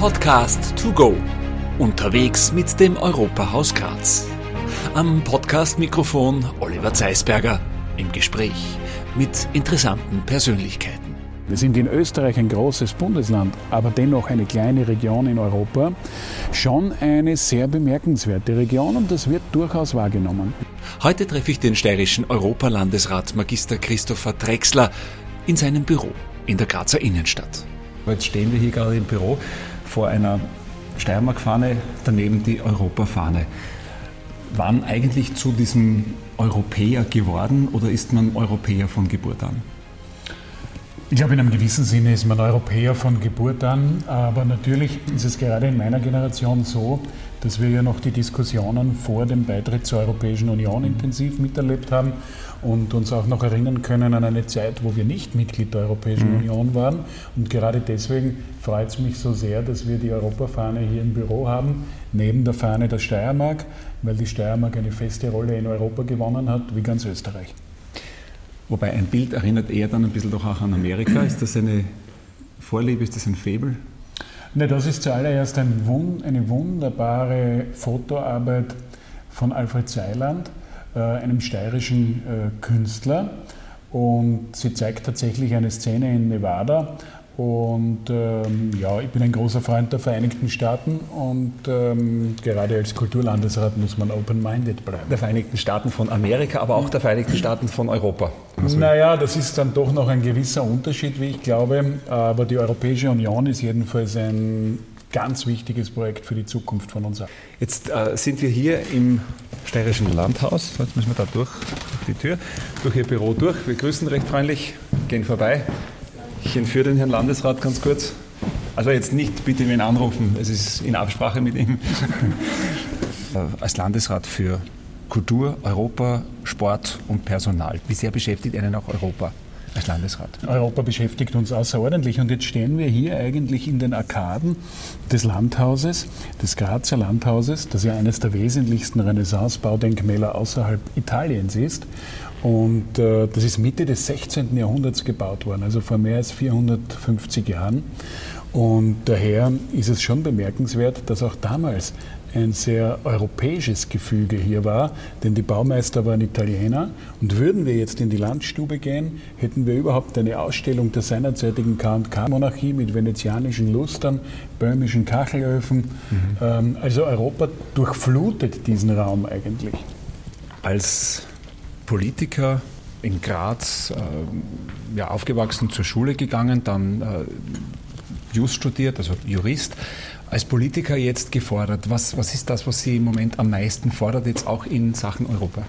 Podcast to go. Unterwegs mit dem Europahaus Graz. Am Podcast-Mikrofon Oliver Zeisberger im Gespräch mit interessanten Persönlichkeiten. Wir sind in Österreich ein großes Bundesland, aber dennoch eine kleine Region in Europa. Schon eine sehr bemerkenswerte Region und das wird durchaus wahrgenommen. Heute treffe ich den steirischen Europalandesrat Magister Christopher Drexler in seinem Büro in der Grazer Innenstadt. Jetzt stehen wir hier gerade im Büro vor einer Steiermark-Fahne, daneben die Europafahne. Wann eigentlich zu diesem Europäer geworden oder ist man Europäer von Geburt an? Ich glaube, in einem gewissen Sinne ist man Europäer von Geburt an, aber natürlich ist es gerade in meiner Generation so, dass wir ja noch die Diskussionen vor dem Beitritt zur Europäischen Union intensiv miterlebt haben und uns auch noch erinnern können an eine Zeit, wo wir nicht Mitglied der Europäischen mhm. Union waren. Und gerade deswegen freut es mich so sehr, dass wir die Europafahne hier im Büro haben, neben der Fahne der Steiermark, weil die Steiermark eine feste Rolle in Europa gewonnen hat, wie ganz Österreich. Wobei ein Bild erinnert eher dann ein bisschen doch auch an Amerika. Ist das eine Vorliebe, ist das ein Fabel? Ne, das ist zuallererst ein, eine wunderbare Fotoarbeit von Alfred Seiland, äh, einem steirischen äh, Künstler. Und sie zeigt tatsächlich eine Szene in Nevada, und ähm, ja, ich bin ein großer Freund der Vereinigten Staaten und ähm, gerade als Kulturlandesrat muss man open-minded bleiben. Der Vereinigten Staaten von Amerika, aber auch der Vereinigten Staaten von Europa. Naja, das ist dann doch noch ein gewisser Unterschied, wie ich glaube. Aber die Europäische Union ist jedenfalls ein ganz wichtiges Projekt für die Zukunft von uns. Jetzt äh, sind wir hier im Steirischen Landhaus. Jetzt müssen wir da durch, durch die Tür, durch Ihr Büro durch. Wir grüßen recht freundlich, gehen vorbei. Ich entführe den Herrn Landesrat ganz kurz. Also jetzt nicht bitte wen anrufen, es ist in Absprache mit ihm. Als Landesrat für Kultur, Europa, Sport und Personal. Wie sehr beschäftigt einen auch Europa? als Landesrat? Europa beschäftigt uns außerordentlich und jetzt stehen wir hier eigentlich in den Arkaden des Landhauses, des Grazer Landhauses, das ja eines der wesentlichsten Renaissance-Baudenkmäler außerhalb Italiens ist. Und äh, das ist Mitte des 16. Jahrhunderts gebaut worden, also vor mehr als 450 Jahren. Und daher ist es schon bemerkenswert, dass auch damals ein sehr europäisches Gefüge hier war, denn die Baumeister waren Italiener. Und würden wir jetzt in die Landstube gehen, hätten wir überhaupt eine Ausstellung der seinerzeitigen K&K-Monarchie mit venezianischen Lustern, böhmischen Kachelöfen. Mhm. Ähm, also Europa durchflutet diesen Raum eigentlich. Als Politiker in Graz, äh, ja, aufgewachsen, zur Schule gegangen, dann äh, Just studiert, also Jurist. Als Politiker jetzt gefordert, was, was ist das, was Sie im Moment am meisten fordert, jetzt auch in Sachen Europa?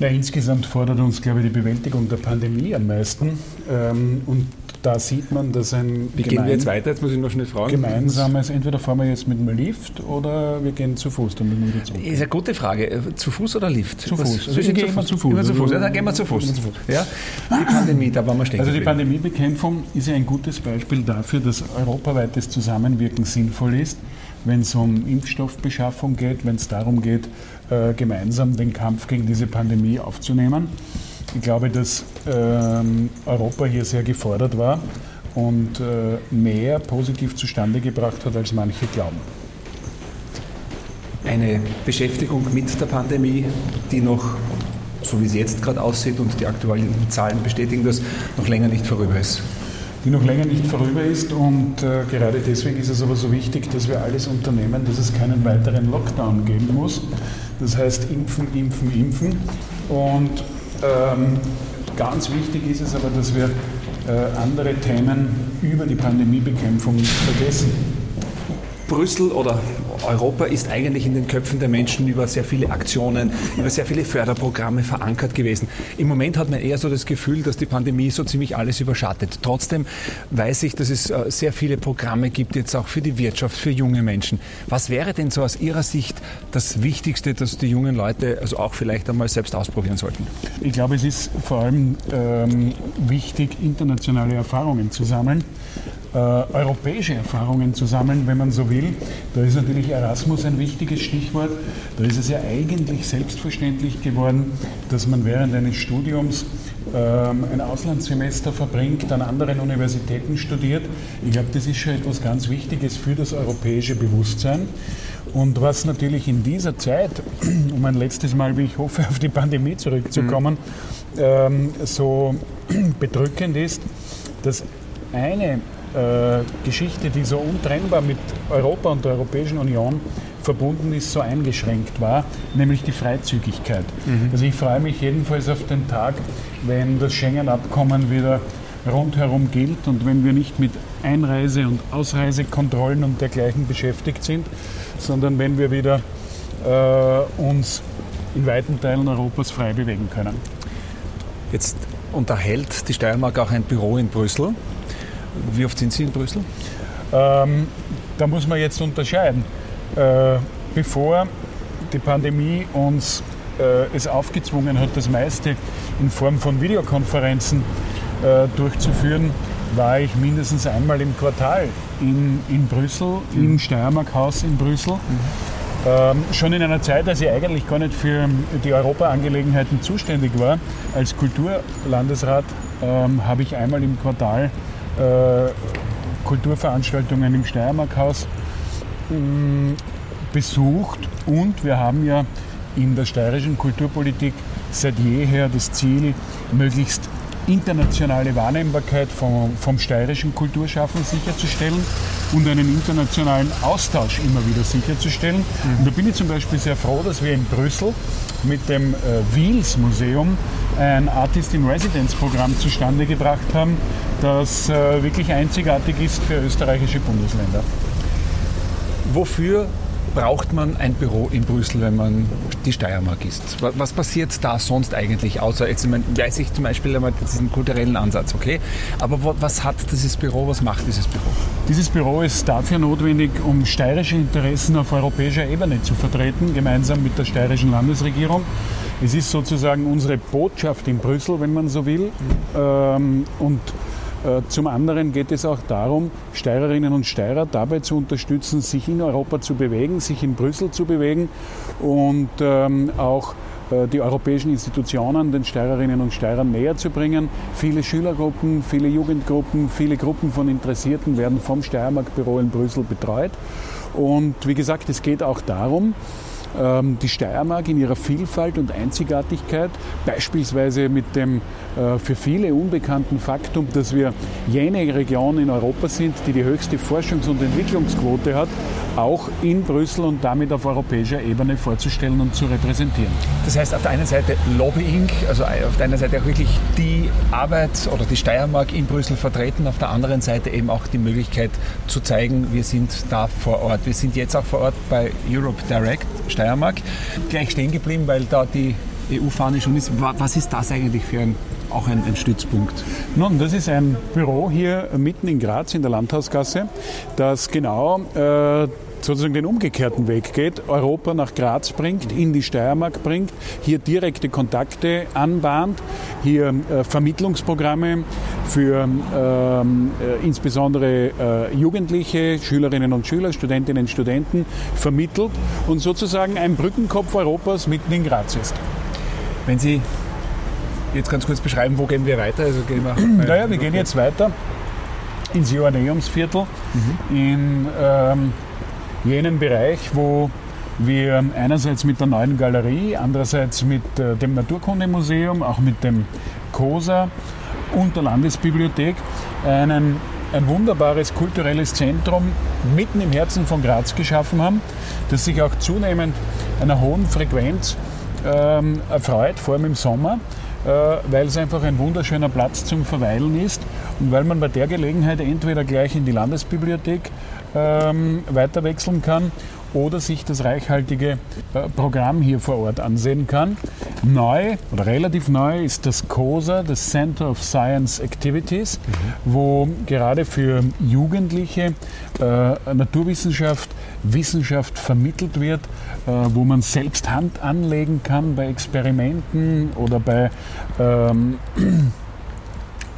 Ja, insgesamt fordert uns, glaube ich, die Bewältigung der Pandemie am meisten. Ähm, und da sieht man, dass ein Wie gehen wir jetzt weiter? Jetzt muss ich noch schnell fragen. Gemeinsames, entweder fahren wir jetzt mit dem Lift oder wir gehen zu Fuß. Dann wir Das ist eine gute Frage. Äh, zu Fuß oder Lift? Zu Fuß. Also ich gehe immer zu Fuß. Immer zu Fuß. Ja, dann gehen wir zu Fuß. Ja? Die Pandemie, da waren wir stehen. Also die Pandemiebekämpfung ist ja ein gutes Beispiel dafür, dass europaweites Zusammenwirken sinnvoll ist, wenn es um Impfstoffbeschaffung geht, wenn es darum geht, äh, gemeinsam den Kampf gegen diese Pandemie aufzunehmen. Ich glaube, dass ähm, Europa hier sehr gefordert war und äh, mehr positiv zustande gebracht hat, als manche glauben. Eine Beschäftigung mit der Pandemie, die noch, so wie es jetzt gerade aussieht und die aktuellen Zahlen bestätigen das, noch länger nicht vorüber ist die noch länger nicht vorüber ist. Und äh, gerade deswegen ist es aber so wichtig, dass wir alles unternehmen, dass es keinen weiteren Lockdown geben muss. Das heißt, impfen, impfen, impfen. Und ähm, ganz wichtig ist es aber, dass wir äh, andere Themen über die Pandemiebekämpfung nicht vergessen. Brüssel oder Europa ist eigentlich in den Köpfen der Menschen über sehr viele Aktionen, über sehr viele Förderprogramme verankert gewesen. Im Moment hat man eher so das Gefühl, dass die Pandemie so ziemlich alles überschattet. Trotzdem weiß ich, dass es äh, sehr viele Programme gibt, jetzt auch für die Wirtschaft, für junge Menschen. Was wäre denn so aus Ihrer Sicht das Wichtigste, dass die jungen Leute also auch vielleicht einmal selbst ausprobieren sollten? Ich glaube, es ist vor allem ähm, wichtig, internationale Erfahrungen zu sammeln äh, europäische Erfahrungen zu sammeln, wenn man so will. Da ist natürlich Erasmus ein wichtiges Stichwort. Da ist es ja eigentlich selbstverständlich geworden, dass man während eines Studiums ähm, ein Auslandssemester verbringt, an anderen Universitäten studiert. Ich glaube, das ist schon etwas ganz Wichtiges für das europäische Bewusstsein. Und was natürlich in dieser Zeit, um ein letztes Mal, wie ich hoffe, auf die Pandemie zurückzukommen, mhm. ähm, so bedrückend ist, dass eine äh, Geschichte, die so untrennbar mit Europa und der Europäischen Union verbunden ist, so eingeschränkt war, nämlich die Freizügigkeit. Mhm. Also ich freue mich jedenfalls auf den Tag, wenn das Schengen-Abkommen wieder rundherum gilt und wenn wir nicht mit Einreise- und Ausreisekontrollen und dergleichen beschäftigt sind, sondern wenn wir wieder äh, uns in weiten Teilen Europas frei bewegen können. Jetzt unterhält die Steiermark auch ein Büro in Brüssel. Wie oft sind Sie in Brüssel? Ähm, da muss man jetzt unterscheiden. Äh, bevor die Pandemie uns äh, es aufgezwungen hat, das meiste in Form von Videokonferenzen äh, durchzuführen, war ich mindestens einmal im Quartal in, in Brüssel, mhm. im Steiermark-Haus in Brüssel. Mhm. Ähm, schon in einer Zeit, als ich eigentlich gar nicht für die Europaangelegenheiten zuständig war, als Kulturlandesrat, ähm, habe ich einmal im Quartal Kulturveranstaltungen im Steiermark-Haus ähm, besucht. Und wir haben ja in der steirischen Kulturpolitik seit jeher das Ziel, möglichst internationale Wahrnehmbarkeit vom, vom steirischen Kulturschaffen sicherzustellen und einen internationalen Austausch immer wieder sicherzustellen. Mhm. Und da bin ich zum Beispiel sehr froh, dass wir in Brüssel mit dem äh, Wiels Museum ein Artist in Residence Programm zustande gebracht haben, das äh, wirklich einzigartig ist für österreichische Bundesländer. Wofür braucht man ein Büro in Brüssel, wenn man die Steiermark ist? Was passiert da sonst eigentlich, außer jetzt ich meine, weiß ich zum Beispiel einmal diesen kulturellen Ansatz, okay? Aber was hat dieses Büro, was macht dieses Büro? Dieses Büro ist dafür notwendig, um steirische Interessen auf europäischer Ebene zu vertreten, gemeinsam mit der steirischen Landesregierung. Es ist sozusagen unsere Botschaft in Brüssel, wenn man so will. Mhm. und zum anderen geht es auch darum, Steirerinnen und Steirer dabei zu unterstützen, sich in Europa zu bewegen, sich in Brüssel zu bewegen und ähm, auch äh, die europäischen Institutionen den Steirerinnen und Steirern näher zu bringen. Viele Schülergruppen, viele Jugendgruppen, viele Gruppen von Interessierten werden vom Steiermark-Büro in Brüssel betreut. Und wie gesagt, es geht auch darum, die Steiermark in ihrer Vielfalt und Einzigartigkeit, beispielsweise mit dem äh, für viele unbekannten Faktum, dass wir jene Region in Europa sind, die die höchste Forschungs- und Entwicklungsquote hat, auch in Brüssel und damit auf europäischer Ebene vorzustellen und zu repräsentieren. Das heißt auf der einen Seite Lobbying, also auf der einen Seite auch wirklich die Arbeit oder die Steiermark in Brüssel vertreten, auf der anderen Seite eben auch die Möglichkeit zu zeigen, wir sind da vor Ort. Wir sind jetzt auch vor Ort bei Europe Direct Steiermark. Gleich stehen geblieben, weil da die EU-Fahne schon ist. Was ist das eigentlich für ein auch ein, ein, Stützpunkt? Nun, das ist ein Büro hier mitten in Graz in der Landhausgasse, das genau äh, sozusagen den umgekehrten Weg geht, Europa nach Graz bringt, in die Steiermark bringt, hier direkte Kontakte anbahnt, hier äh, Vermittlungsprogramme für ähm, äh, insbesondere äh, Jugendliche, Schülerinnen und Schüler, Studentinnen und Studenten vermittelt und sozusagen ein Brückenkopf Europas mitten in Graz ist. Wenn Sie jetzt ganz kurz beschreiben, wo gehen wir weiter? Also gehen wir naja, wir gehen jetzt weiter ins Joanneumsviertel, mhm. in ähm, jenen Bereich, wo wir einerseits mit der neuen Galerie, andererseits mit äh, dem Naturkundemuseum, auch mit dem COSA und der Landesbibliothek einen, ein wunderbares kulturelles Zentrum mitten im Herzen von Graz geschaffen haben, das sich auch zunehmend einer hohen Frequenz ähm, erfreut, vor allem im Sommer, äh, weil es einfach ein wunderschöner Platz zum Verweilen ist und weil man bei der Gelegenheit entweder gleich in die Landesbibliothek ähm, weiter wechseln kann oder sich das reichhaltige äh, Programm hier vor Ort ansehen kann. Neu oder relativ neu ist das COSA, das Center of Science Activities, mhm. wo gerade für Jugendliche äh, Naturwissenschaft, Wissenschaft vermittelt wird, äh, wo man selbst Hand anlegen kann bei Experimenten oder bei ähm,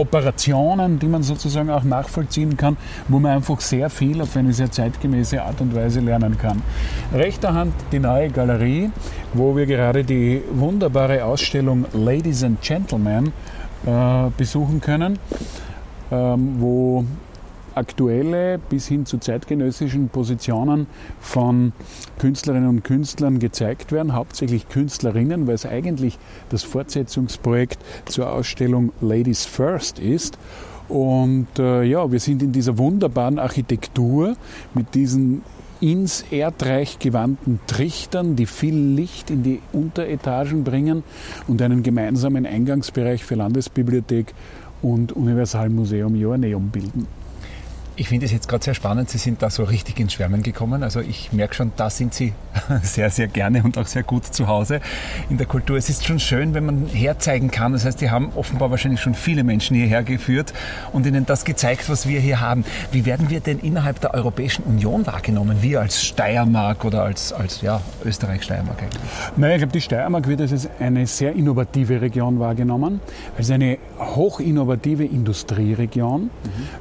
Operationen, die man sozusagen auch nachvollziehen kann, wo man einfach sehr viel auf eine sehr zeitgemäße Art und Weise lernen kann. Rechter Hand die neue Galerie, wo wir gerade die wunderbare Ausstellung Ladies and Gentlemen äh, besuchen können, ähm, wo aktuelle bis hin zu zeitgenössischen Positionen von Künstlerinnen und Künstlern gezeigt werden, hauptsächlich Künstlerinnen, weil es eigentlich das Fortsetzungsprojekt zur Ausstellung Ladies First ist. Und äh, ja, wir sind in dieser wunderbaren Architektur mit diesen ins Erdreich gewandten Trichtern, die viel Licht in die Unteretagen bringen und einen gemeinsamen Eingangsbereich für Landesbibliothek und Universalmuseum Joanneum bilden. Ich finde es jetzt gerade sehr spannend. Sie sind da so richtig ins Schwärmen gekommen. Also ich merke schon, da sind Sie sehr, sehr gerne und auch sehr gut zu Hause in der Kultur. Es ist schon schön, wenn man herzeigen kann. Das heißt, Sie haben offenbar wahrscheinlich schon viele Menschen hierher geführt und ihnen das gezeigt, was wir hier haben. Wie werden wir denn innerhalb der Europäischen Union wahrgenommen? Wir als Steiermark oder als, als ja, Österreich-Steiermark eigentlich? Naja, ich glaube, die Steiermark wird als eine sehr innovative Region wahrgenommen, als eine hochinnovative Industrieregion.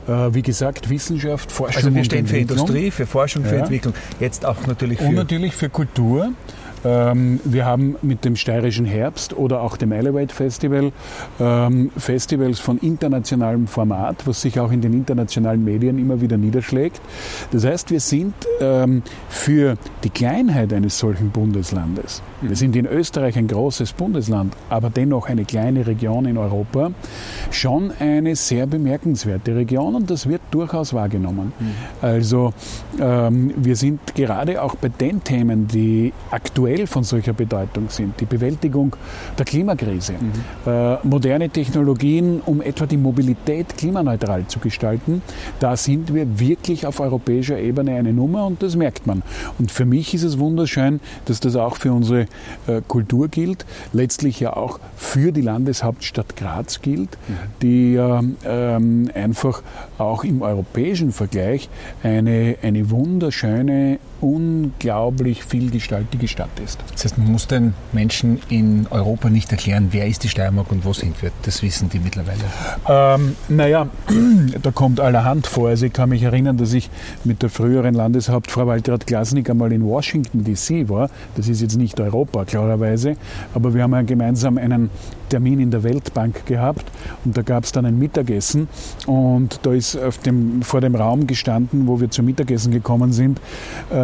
Mhm. Äh, wie gesagt, wie Wissenschaft, Forschung Also wir stehen für Industrie, für Forschung, für ja. Entwicklung, jetzt auch natürlich für... Und natürlich für Kultur. Ähm, wir haben mit dem Steirischen Herbst oder auch dem Elevate Festival ähm, Festivals von internationalem Format, was sich auch in den internationalen Medien immer wieder niederschlägt. Das heißt, wir sind ähm, für die Kleinheit eines solchen Bundeslandes, wir sind in Österreich ein großes Bundesland, aber dennoch eine kleine Region in Europa, schon eine sehr bemerkenswerte Region und das wird durchaus wahrgenommen. Also wir sind gerade auch bei den Themen, die aktuell aktuell von solcher Bedeutung sind. Die Bewältigung der Klimakrise, mhm. äh, moderne Technologien, um etwa die Mobilität klimaneutral zu gestalten, da sind wir wirklich auf europäischer Ebene eine Nummer und das merkt man. Und für mich ist es wunderschön, dass das auch für unsere äh, Kultur gilt, letztlich ja auch für die Landeshauptstadt Graz gilt, mhm. die äh, einfach auch im europäischen Vergleich eine, eine wunderschöne, unglaublich vielgestaltige Stadt ist. Das heißt, man muss den Menschen in Europa nicht erklären, wer ist die Steiermark und wo sind wir. Das wissen die mittlerweile. Ähm, naja, da kommt allerhand vor. Also ich kann mich erinnern, dass ich mit der früheren Landeshauptfrau Waltraud Glasnick einmal in Washington DC war. Das ist jetzt nicht Europa, klarerweise, aber wir haben ja gemeinsam einen Termin in der Weltbank gehabt und da gab es dann ein Mittagessen und da ist dem, vor dem Raum gestanden, wo wir zum Mittagessen gekommen sind,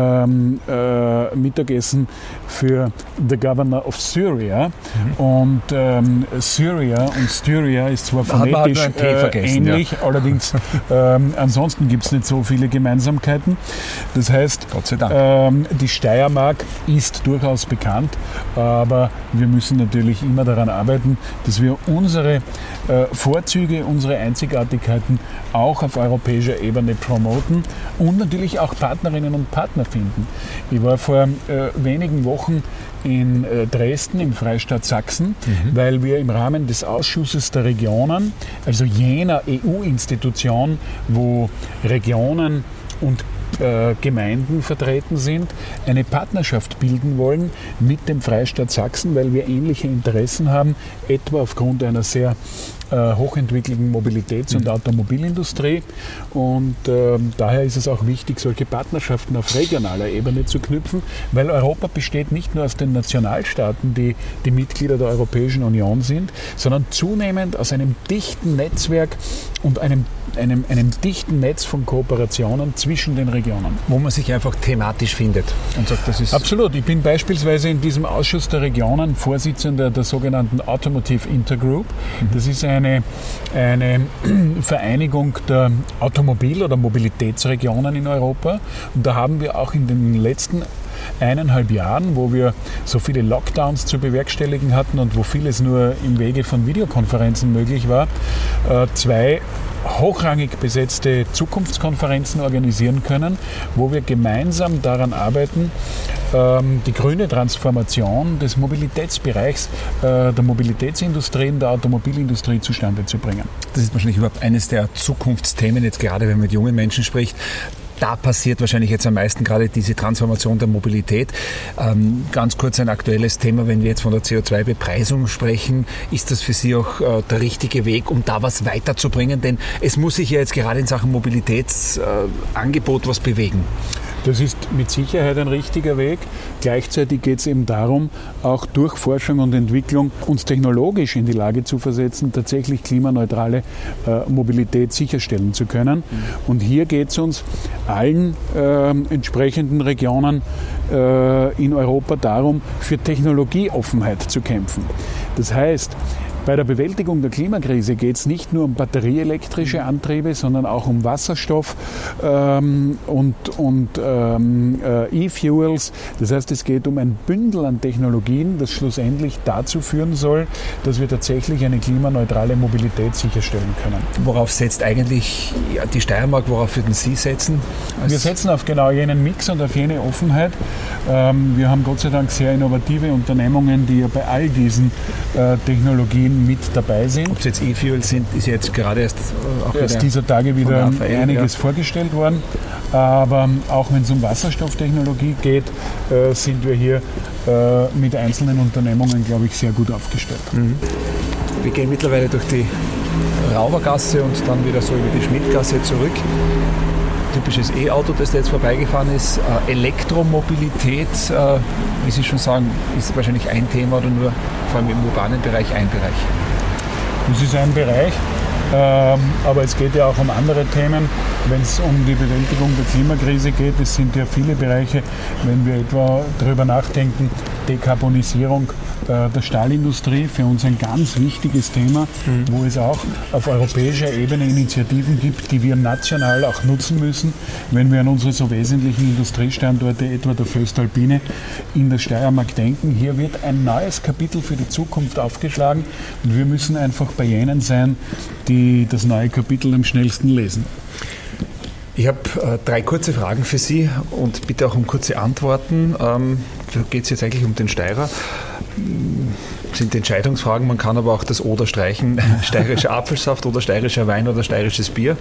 ähm, äh, Mittagessen für the Governor of Syria mhm. und ähm, Syria und Styria ist zwar phonetisch halt äh, ähnlich, ja. allerdings ähm, ansonsten gibt es nicht so viele Gemeinsamkeiten. Das heißt, ähm, die Steiermark ist durchaus bekannt, aber wir müssen natürlich immer daran arbeiten, dass wir unsere äh, Vorzüge, unsere Einzigartigkeiten auch auf europäischer Ebene promoten und natürlich auch Partnerinnen und Partner finden. Ich war vor äh, wenigen Wochen in äh, Dresden im Freistaat Sachsen, mhm. weil wir im Rahmen des Ausschusses der Regionen, also jener EU-Institution, wo Regionen und äh, Gemeinden vertreten sind, eine Partnerschaft bilden wollen mit dem Freistaat Sachsen, weil wir ähnliche Interessen haben, etwa aufgrund einer sehr äh, hochentwickelten Mobilitäts- und mhm. Automobilindustrie. Und äh, daher ist es auch wichtig, solche Partnerschaften auf regionaler Ebene zu knüpfen, weil Europa besteht nicht nur aus den Nationalstaaten, die die Mitglieder der Europäischen Union sind, sondern zunehmend aus einem dichten Netzwerk und einem, einem, einem dichten Netz von Kooperationen zwischen den Regionen. Wo man sich einfach thematisch findet und sagt, das ist. Absolut. Ich bin beispielsweise in diesem Ausschuss der Regionen Vorsitzender der sogenannten Automotive Intergroup. Mhm. Das ist eine, eine Vereinigung der Automobil- oder Mobilitätsregionen in Europa. Und da haben wir auch in den letzten eineinhalb Jahren, wo wir so viele Lockdowns zu bewerkstelligen hatten und wo vieles nur im Wege von Videokonferenzen möglich war, äh, zwei hochrangig besetzte Zukunftskonferenzen organisieren können, wo wir gemeinsam daran arbeiten, ähm, die grüne Transformation des Mobilitätsbereichs äh, der Mobilitätsindustrie und der Automobilindustrie zustande zu bringen. Das ist wahrscheinlich überhaupt eines der Zukunftsthemen, jetzt gerade wenn man mit jungen Menschen spricht da passiert wahrscheinlich jetzt am meisten gerade diese Transformation der Mobilität. Ähm, ganz kurz ein aktuelles Thema, wenn wir jetzt von der CO2-Bepreisung sprechen, ist das für Sie auch äh, der richtige Weg, um da was weiterzubringen? Denn es muss sich ja jetzt gerade in Sachen Mobilitätsangebot äh, was bewegen. Das ist mit Sicherheit ein richtiger Weg. Gleichzeitig geht es eben darum, auch durch Forschung und Entwicklung uns technologisch in die Lage zu versetzen, tatsächlich klimaneutrale äh, Mobilität sicherstellen zu können. Und hier geht es uns allen äh, entsprechenden Regionen äh, in Europa darum, für Technologieoffenheit zu kämpfen. Das heißt, bei der Bewältigung der Klimakrise geht es nicht nur um batterieelektrische Antriebe, sondern auch um Wasserstoff ähm, und, und ähm, äh, E-Fuels. Das heißt, es geht um ein Bündel an Technologien, das schlussendlich dazu führen soll, dass wir tatsächlich eine klimaneutrale Mobilität sicherstellen können. Worauf setzt eigentlich die Steiermark, worauf würden Sie setzen? Wir setzen auf genau jenen Mix und auf jene Offenheit. Ähm, wir haben Gott sei Dank sehr innovative Unternehmungen, die ja bei all diesen äh, Technologien mit dabei sind. Ob es jetzt E-Fuels sind, ist jetzt gerade erst äh, auch erst dieser Tage wieder Raphael, einiges ja. vorgestellt worden. Aber auch wenn es um Wasserstofftechnologie geht, äh, sind wir hier äh, mit einzelnen Unternehmungen, glaube ich, sehr gut aufgestellt. Mhm. Wir gehen mittlerweile durch die Raubergasse und dann wieder so über die Schmidtgasse zurück typisches E-Auto, das da jetzt vorbeigefahren ist. Äh, Elektromobilität, äh, wie Sie schon sagen, ist wahrscheinlich ein Thema oder nur vor allem im urbanen Bereich ein Bereich. Das ist ein Bereich, ähm, aber es geht ja auch um andere Themen, wenn es um die Bewältigung der Klimakrise geht. Es sind ja viele Bereiche, wenn wir etwa darüber nachdenken, Dekarbonisierung äh, der Stahlindustrie, für uns ein ganz wichtiges Thema, mhm. wo es auch auf europäischer Ebene Initiativen gibt, die wir national auch nutzen müssen, wenn wir an unsere so wesentlichen Industriestandorte, etwa der Föstalpine in der Steiermark denken. Hier wird ein neues Kapitel für die Zukunft aufgeschlagen und wir müssen einfach bei jenen sein, die das neue Kapitel am schnellsten lesen. Ich habe äh, drei kurze Fragen für Sie und bitte auch um kurze Antworten. Ähm, da geht es jetzt eigentlich um den Steirer. Das sind Entscheidungsfragen, man kann aber auch das Oder streichen. Steirischer Apfelsaft oder steirischer Wein oder steirisches Bier?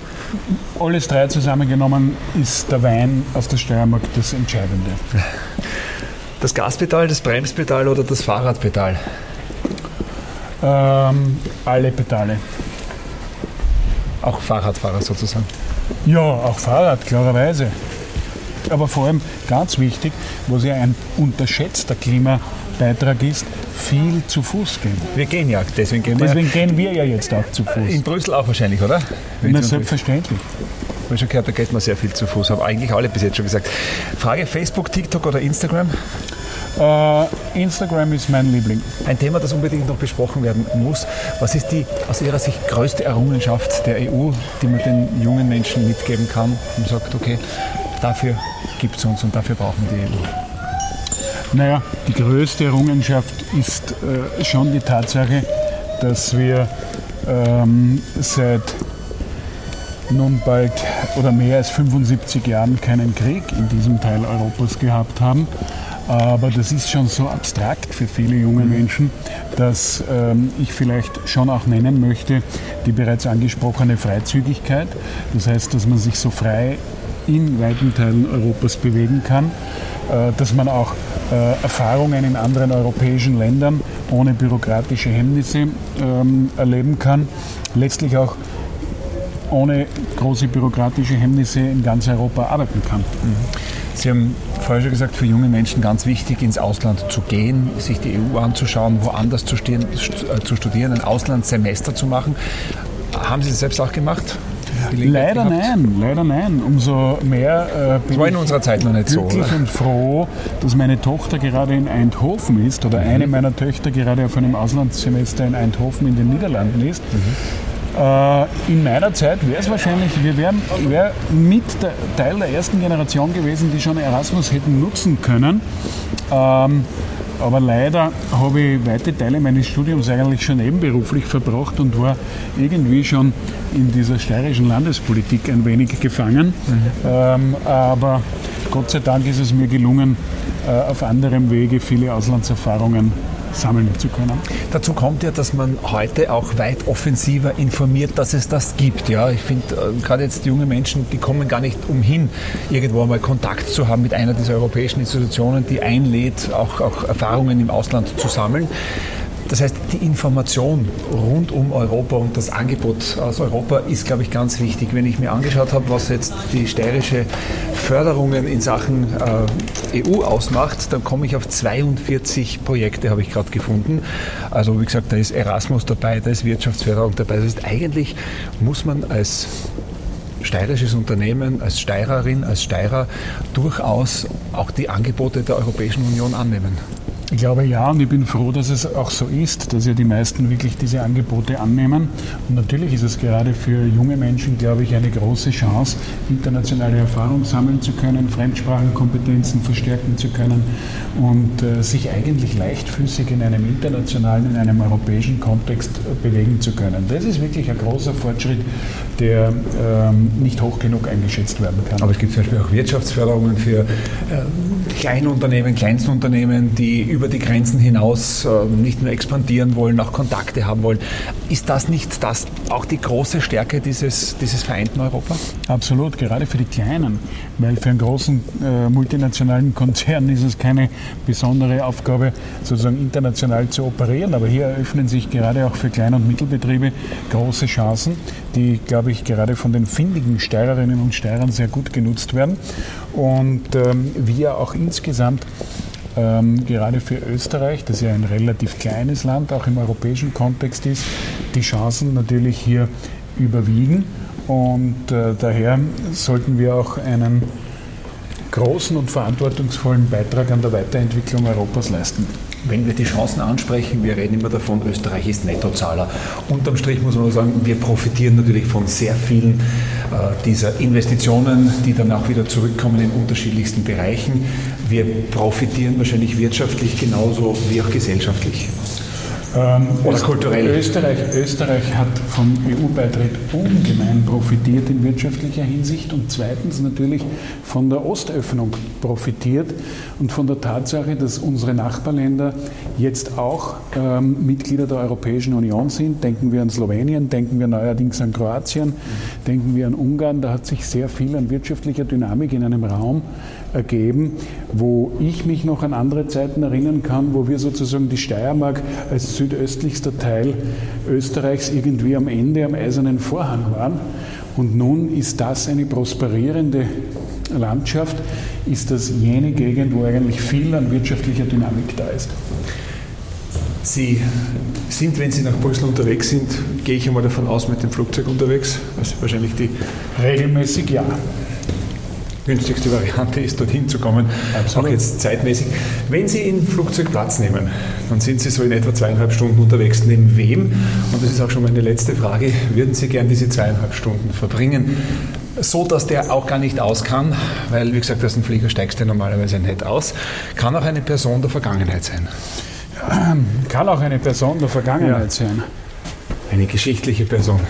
Alles drei zusammengenommen ist der Wein aus der Steiermark das Entscheidende. Das Gaspedal, das Bremspedal oder das Fahrradpedal? Ähm, alle Pedale. Auch Fahrradfahrer sozusagen? Ja, auch Fahrrad, klarerweise. Aber vor allem ganz wichtig, was ja ein unterschätzter Klimabeitrag ist, viel zu Fuß gehen. Wir gehen ja, deswegen gehen wir. Deswegen gehen wir ja jetzt auch zu Fuß. In Brüssel auch wahrscheinlich, oder? Na, selbstverständlich. Ich habe schon gehört, da geht man sehr viel zu Fuß. Haben eigentlich alle bis jetzt schon gesagt. Frage: Facebook, TikTok oder Instagram? Uh, Instagram ist mein Liebling. Ein Thema, das unbedingt noch besprochen werden muss. Was ist die aus Ihrer Sicht größte Errungenschaft der EU, die man den jungen Menschen mitgeben kann und sagt, okay, dafür gibt es uns und dafür brauchen wir die EU? Naja, die größte Errungenschaft ist äh, schon die Tatsache, dass wir ähm, seit nun bald oder mehr als 75 Jahren keinen Krieg in diesem Teil Europas gehabt haben aber das ist schon so abstrakt für viele junge. Menschen, dass ähm, ich vielleicht schon auch nennen möchte, die bereits angesprochene Freizügigkeit. Das heißt, dass man sich so frei in weiten Teilen Europas bewegen kann, äh, dass man auch äh, Erfahrungen in anderen europäischen Ländern ohne bürokratische Hemmnisse ähm, erleben kann, letztlich auch ohne große bürokratische Hemmnisse in ganz Europa arbeiten kann. Mhm. Sie haben vorher schon gesagt, für junge Menschen ganz wichtig, ins Ausland zu gehen, sich die EU anzuschauen, woanders zu, stehen, äh, zu studieren, ein Auslandssemester zu machen. Haben Sie das selbst auch gemacht? Leider gehabt? nein, leider nein. Umso mehr äh, bin war in unserer Zeit noch nicht glücklich so, und froh, dass meine Tochter gerade in Eindhoven ist oder mhm. eine meiner Töchter gerade auf einem Auslandssemester in Eindhoven in den Niederlanden ist. Mhm. Äh, in meiner Zeit wäre es wahrscheinlich, wir wären wär mit der, Teil der ersten Generation gewesen, die schon Erasmus hätten nutzen können. Ähm, aber leider habe ich weite Teile meines Studiums eigentlich schon nebenberuflich verbracht und war irgendwie schon in dieser steirischen Landespolitik ein wenig gefangen. Mhm. Ähm, aber Gott sei Dank ist es mir gelungen, äh, auf anderem Wege viele Auslandserfahrungen sammeln zu können. Dazu kommt ja, dass man heute auch weit offensiver informiert, dass es das gibt. Ja, ich finde, äh, gerade jetzt junge Menschen, die kommen gar nicht umhin, irgendwo einmal Kontakt zu haben mit einer dieser europäischen Institutionen, die einlädt, auch, auch Erfahrungen im Ausland zu sammeln. Das heißt, die Information rund um Europa und das Angebot aus Europa ist, glaube ich, ganz wichtig. Wenn ich mir angeschaut habe, was jetzt die steirische Förderungen in Sachen äh, EU ausmacht, dann komme ich auf 42 Projekte, habe ich gerade gefunden. Also wie gesagt, da ist Erasmus dabei, da ist Wirtschaftsförderung dabei. Das heißt, eigentlich muss man als steirisches Unternehmen, als Steirerin, als Steirer durchaus auch die Angebote der Europäischen Union annehmen. Ich glaube ja und ich bin froh, dass es auch so ist, dass ja die meisten wirklich diese Angebote annehmen. Und natürlich ist es gerade für junge Menschen, glaube ich, eine große Chance, internationale Erfahrung sammeln zu können, Fremdsprachenkompetenzen verstärken zu können und äh, sich eigentlich leichtfüßig in einem internationalen, in einem europäischen Kontext äh, bewegen zu können. Das ist wirklich ein großer Fortschritt, der ähm, nicht hoch genug eingeschätzt werden kann. Aber es gibt zum Beispiel auch Wirtschaftsförderungen für äh, Kleinunternehmen, Kleinstunternehmen, die über die Grenzen hinaus äh, nicht nur expandieren wollen, auch Kontakte haben wollen. Ist das nicht das auch die große Stärke dieses, dieses vereinten Europa? Absolut, gerade für die Kleinen, weil für einen großen äh, multinationalen Konzern ist es keine besondere Aufgabe, sozusagen international zu operieren. Aber hier eröffnen sich gerade auch für Klein- und Mittelbetriebe große Chancen, die, glaube ich, gerade von den findigen Steirerinnen und Steirern sehr gut genutzt werden. Und ähm, wir auch insgesamt ähm, gerade für Österreich, das ja ein relativ kleines Land, auch im europäischen Kontext ist, die Chancen natürlich hier überwiegen. Und äh, daher sollten wir auch einen großen und verantwortungsvollen Beitrag an der Weiterentwicklung Europas leisten. Wenn wir die Chancen ansprechen, wir reden immer davon, Österreich ist Nettozahler. Unterm Strich muss man sagen, wir profitieren natürlich von sehr vielen äh, dieser Investitionen, die dann auch wieder zurückkommen in unterschiedlichsten Bereichen. Wir profitieren wahrscheinlich wirtschaftlich genauso wie auch gesellschaftlich. Ähm, Oder kulturell. Österreich, Österreich hat vom EU-Beitritt ungemein profitiert in wirtschaftlicher Hinsicht und zweitens natürlich von der Ostöffnung profitiert und von der Tatsache, dass unsere Nachbarländer jetzt auch ähm, Mitglieder der Europäischen Union sind. Denken wir an Slowenien, denken wir neuerdings an Kroatien, denken wir an Ungarn. Da hat sich sehr viel an wirtschaftlicher Dynamik in einem Raum ergeben, wo ich mich noch an andere Zeiten erinnern kann, wo wir sozusagen die Steiermark als südöstlichster Teil Österreichs irgendwie am Ende am eisernen Vorhang waren. Und nun ist das eine prosperierende Landschaft, ist das jene Gegend, wo eigentlich viel an wirtschaftlicher Dynamik da ist. Sie sind, wenn Sie nach Brüssel unterwegs sind, gehe ich einmal davon aus, mit dem Flugzeug unterwegs. Also wahrscheinlich die. Regelmäßig ja günstigste Variante ist, dorthin zu kommen, Absolut. auch jetzt zeitmäßig. Wenn Sie in Flugzeug Platz nehmen, dann sind Sie so in etwa zweieinhalb Stunden unterwegs. Neben wem, und das ist auch schon meine letzte Frage, würden Sie gern diese zweieinhalb Stunden verbringen? So, dass der auch gar nicht aus kann, weil, wie gesagt, aus dem Flieger steigst du normalerweise nicht aus. Kann auch eine Person der Vergangenheit sein. Kann auch eine Person der Vergangenheit ja. sein. Eine geschichtliche Person.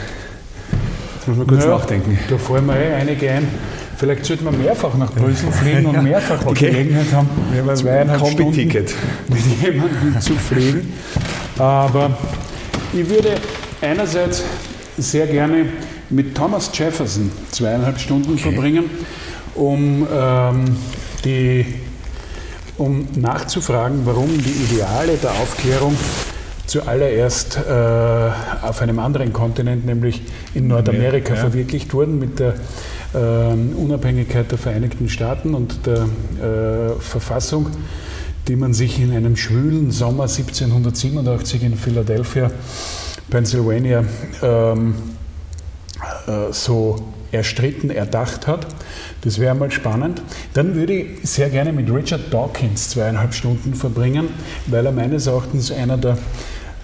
Jetzt muss man kurz naja, nachdenken. Da fallen mir eh einige ein. Vielleicht sollte man mehrfach nach Brüssel fliegen und mehrfach die okay. Gelegenheit haben, zweieinhalb Stunden mit jemandem zu fliegen. Aber ich würde einerseits sehr gerne mit Thomas Jefferson zweieinhalb Stunden okay. verbringen, um, ähm, die, um nachzufragen, warum die Ideale der Aufklärung zuallererst äh, auf einem anderen Kontinent, nämlich in Nordamerika, ja. verwirklicht wurden mit der Unabhängigkeit der Vereinigten Staaten und der äh, Verfassung, die man sich in einem schwülen Sommer 1787 in Philadelphia, Pennsylvania, ähm, äh, so erstritten, erdacht hat. Das wäre mal spannend. Dann würde ich sehr gerne mit Richard Dawkins zweieinhalb Stunden verbringen, weil er meines Erachtens einer der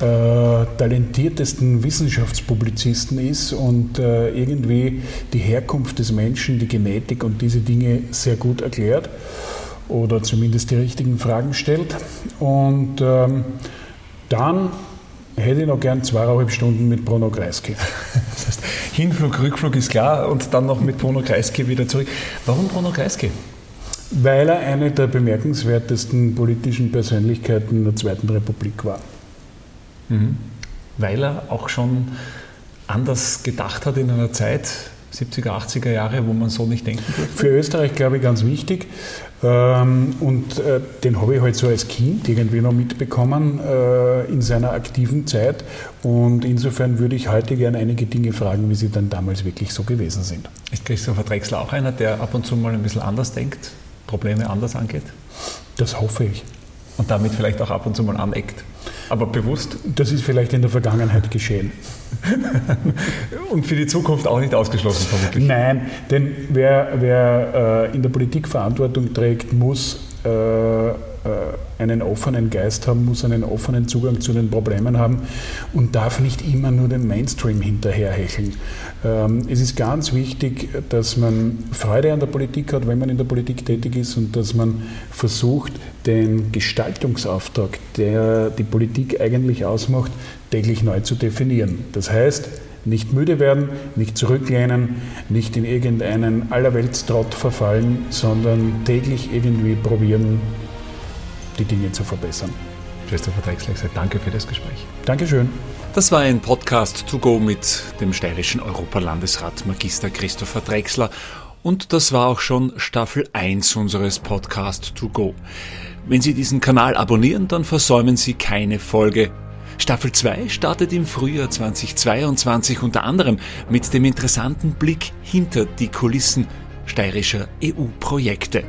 äh, talentiertesten Wissenschaftspublizisten ist und äh, irgendwie die Herkunft des Menschen, die Genetik und diese Dinge sehr gut erklärt oder zumindest die richtigen Fragen stellt. Und ähm, dann hätte ich noch gern zweieinhalb Stunden mit Bruno Kreisky. Das heißt, Hinflug, Rückflug ist klar und dann noch mit Bruno Kreisky wieder zurück. Warum Bruno Kreisky? Weil er eine der bemerkenswertesten politischen Persönlichkeiten der Zweiten Republik war. Mhm. Weil er auch schon anders gedacht hat in einer Zeit, 70er, 80er Jahre, wo man so nicht denken durfte? Für Österreich, glaube ich, ganz wichtig. Ähm, und äh, den habe ich halt so als Kind irgendwie noch mitbekommen äh, in seiner aktiven Zeit. Und insofern würde ich heute gerne einige Dinge fragen, wie sie dann damals wirklich so gewesen sind. Ist Christopher Drexler auch einer, der ab und zu mal ein bisschen anders denkt, Probleme anders angeht? Das hoffe ich. Und damit vielleicht auch ab und zu mal aneckt? Aber bewusst? Das ist vielleicht in der Vergangenheit geschehen. Und für die Zukunft auch nicht ausgeschlossen, vermutlich. Nein, denn wer, wer äh, in der Politik Verantwortung trägt, muss äh, einen offenen Geist haben, muss einen offenen Zugang zu den Problemen haben und darf nicht immer nur den Mainstream hinterherhecheln. Ähm, es ist ganz wichtig, dass man Freude an der Politik hat, wenn man in der Politik tätig ist und dass man versucht, den Gestaltungsauftrag, der die Politik eigentlich ausmacht, täglich neu zu definieren. Das heißt, nicht müde werden, nicht zurücklehnen, nicht in irgendeinen Allerweltstrott verfallen, sondern täglich irgendwie probieren, die Dinge zu verbessern. Christopher Drexler, danke für das Gespräch. Dankeschön. Das war ein Podcast to go mit dem steirischen Europalandesrat Magister Christopher Drexler. Und das war auch schon Staffel 1 unseres Podcast to go. Wenn Sie diesen Kanal abonnieren, dann versäumen Sie keine Folge. Staffel 2 startet im Frühjahr 2022 unter anderem mit dem interessanten Blick hinter die Kulissen steirischer EU-Projekte.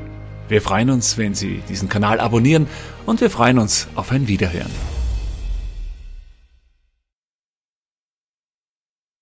Wir freuen uns, wenn Sie diesen Kanal abonnieren und wir freuen uns auf ein Wiederhören.